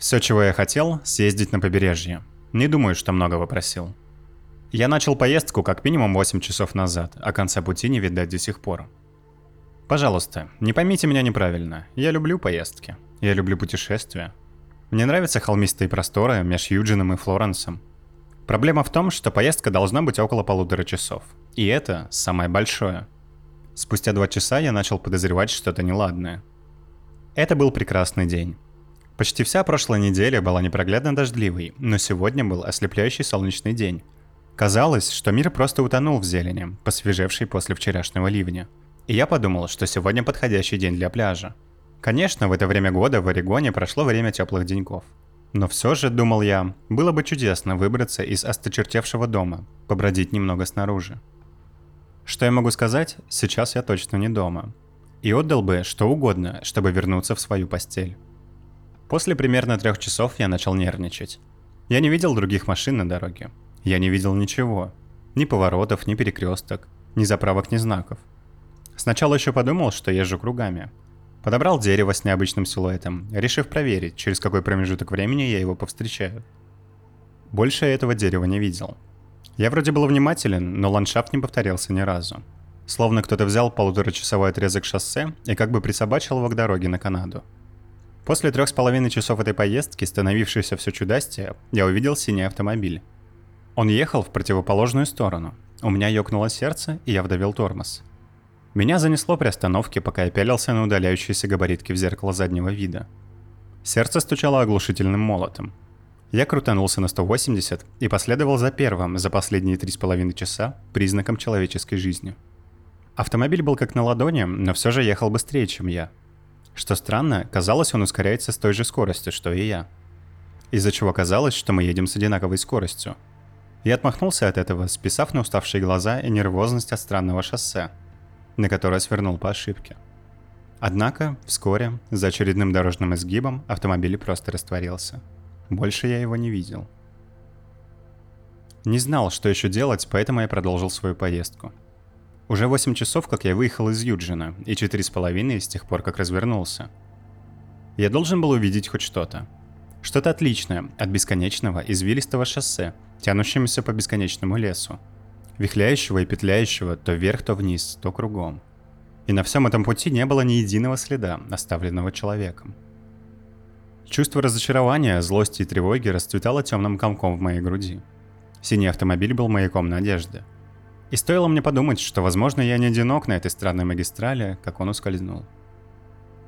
Все, чего я хотел, съездить на побережье. Не думаю, что много попросил. Я начал поездку как минимум 8 часов назад, а конца пути не видать до сих пор. Пожалуйста, не поймите меня неправильно. Я люблю поездки. Я люблю путешествия. Мне нравятся холмистые просторы между Юджином и Флоренсом. Проблема в том, что поездка должна быть около полутора часов. И это самое большое. Спустя два часа я начал подозревать что-то неладное. Это был прекрасный день. Почти вся прошлая неделя была непроглядно дождливой, но сегодня был ослепляющий солнечный день. Казалось, что мир просто утонул в зелени, посвежевшей после вчерашнего ливня. И я подумал, что сегодня подходящий день для пляжа. Конечно, в это время года в Орегоне прошло время теплых деньков. Но все же, думал я, было бы чудесно выбраться из осточертевшего дома, побродить немного снаружи. Что я могу сказать, сейчас я точно не дома. И отдал бы что угодно, чтобы вернуться в свою постель. После примерно трех часов я начал нервничать. Я не видел других машин на дороге. Я не видел ничего. Ни поворотов, ни перекресток, ни заправок, ни знаков. Сначала еще подумал, что езжу кругами. Подобрал дерево с необычным силуэтом, решив проверить, через какой промежуток времени я его повстречаю. Больше я этого дерева не видел. Я вроде был внимателен, но ландшафт не повторялся ни разу. Словно кто-то взял полуторачасовой отрезок шоссе и как бы присобачил его к дороге на Канаду – После трех с половиной часов этой поездки, становившейся все чудастее, я увидел синий автомобиль. Он ехал в противоположную сторону. У меня ёкнуло сердце, и я вдавил тормоз. Меня занесло при остановке, пока я пялился на удаляющиеся габаритки в зеркало заднего вида. Сердце стучало оглушительным молотом. Я крутанулся на 180 и последовал за первым за последние три с половиной часа признаком человеческой жизни. Автомобиль был как на ладони, но все же ехал быстрее, чем я – что странно, казалось, он ускоряется с той же скоростью, что и я. Из-за чего казалось, что мы едем с одинаковой скоростью. Я отмахнулся от этого, списав на уставшие глаза и нервозность от странного шоссе, на которое свернул по ошибке. Однако, вскоре, за очередным дорожным изгибом, автомобиль просто растворился. Больше я его не видел. Не знал, что еще делать, поэтому я продолжил свою поездку – уже 8 часов, как я выехал из Юджина, и четыре с половиной с тех пор, как развернулся. Я должен был увидеть хоть что-то. Что-то отличное от бесконечного извилистого шоссе, тянущемуся по бесконечному лесу. Вихляющего и петляющего то вверх, то вниз, то кругом. И на всем этом пути не было ни единого следа, оставленного человеком. Чувство разочарования, злости и тревоги расцветало темным комком в моей груди. Синий автомобиль был маяком надежды – и стоило мне подумать, что, возможно, я не одинок на этой странной магистрали, как он ускользнул.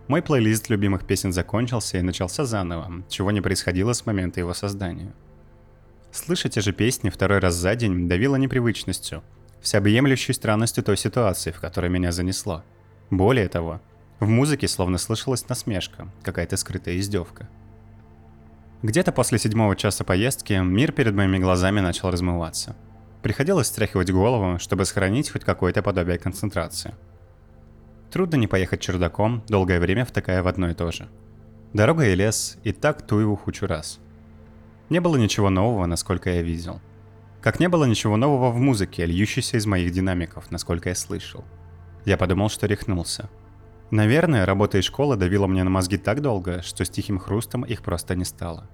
Мой плейлист любимых песен закончился и начался заново, чего не происходило с момента его создания. Слышать те же песни второй раз за день давило непривычностью, всеобъемлющей странностью той ситуации, в которой меня занесло. Более того, в музыке словно слышалась насмешка, какая-то скрытая издевка. Где-то после седьмого часа поездки мир перед моими глазами начал размываться – Приходилось стряхивать голову, чтобы сохранить хоть какое-то подобие концентрации. Трудно не поехать чердаком, долгое время втыкая в одно и то же. Дорога и лес, и так ту его хучу раз. Не было ничего нового, насколько я видел. Как не было ничего нового в музыке, льющейся из моих динамиков, насколько я слышал. Я подумал, что рехнулся. Наверное, работа и школа давила мне на мозги так долго, что с тихим хрустом их просто не стало.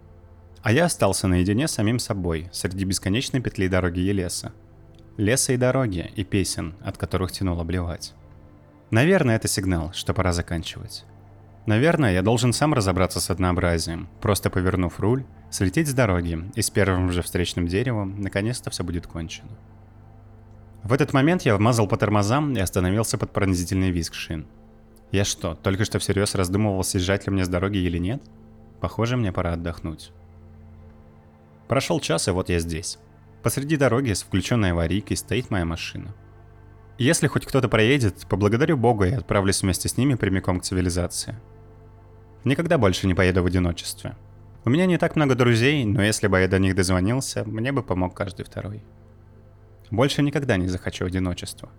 А я остался наедине с самим собой, среди бесконечной петли дороги и леса. Леса и дороги, и песен, от которых тянуло блевать. Наверное, это сигнал, что пора заканчивать. Наверное, я должен сам разобраться с однообразием, просто повернув руль, слететь с дороги, и с первым же встречным деревом наконец-то все будет кончено. В этот момент я вмазал по тормозам и остановился под пронзительный визг шин. Я что, только что всерьез раздумывал, съезжать ли мне с дороги или нет? Похоже, мне пора отдохнуть. Прошел час, и вот я здесь. Посреди дороги с включенной аварийкой стоит моя машина. Если хоть кто-то проедет, поблагодарю Бога и отправлюсь вместе с ними прямиком к цивилизации. Никогда больше не поеду в одиночестве. У меня не так много друзей, но если бы я до них дозвонился, мне бы помог каждый второй. Больше никогда не захочу одиночества.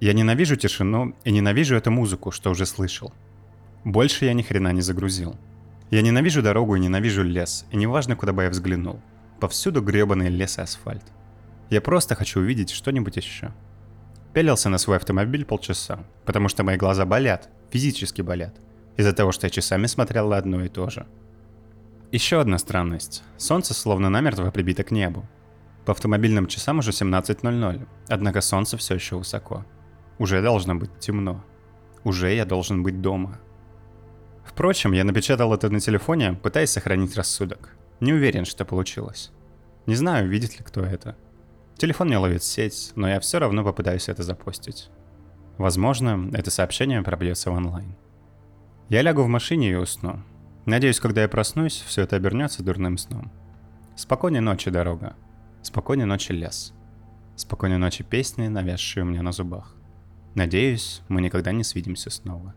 Я ненавижу тишину и ненавижу эту музыку, что уже слышал. Больше я ни хрена не загрузил. Я ненавижу дорогу и ненавижу лес, и неважно, куда бы я взглянул. Повсюду гребаный лес и асфальт. Я просто хочу увидеть что-нибудь еще. Пялился на свой автомобиль полчаса, потому что мои глаза болят, физически болят, из-за того, что я часами смотрел на одно и то же. Еще одна странность. Солнце словно намертво прибито к небу. По автомобильным часам уже 17.00, однако солнце все еще высоко. Уже должно быть темно. Уже я должен быть дома. Впрочем, я напечатал это на телефоне, пытаясь сохранить рассудок. Не уверен, что получилось. Не знаю, видит ли кто это. Телефон не ловит сеть, но я все равно попытаюсь это запостить. Возможно, это сообщение пробьется в онлайн. Я лягу в машине и усну. Надеюсь, когда я проснусь, все это обернется дурным сном. Спокойной ночи, дорога. Спокойной ночи, лес. Спокойной ночи, песни, навязшие у меня на зубах. Надеюсь, мы никогда не свидимся снова.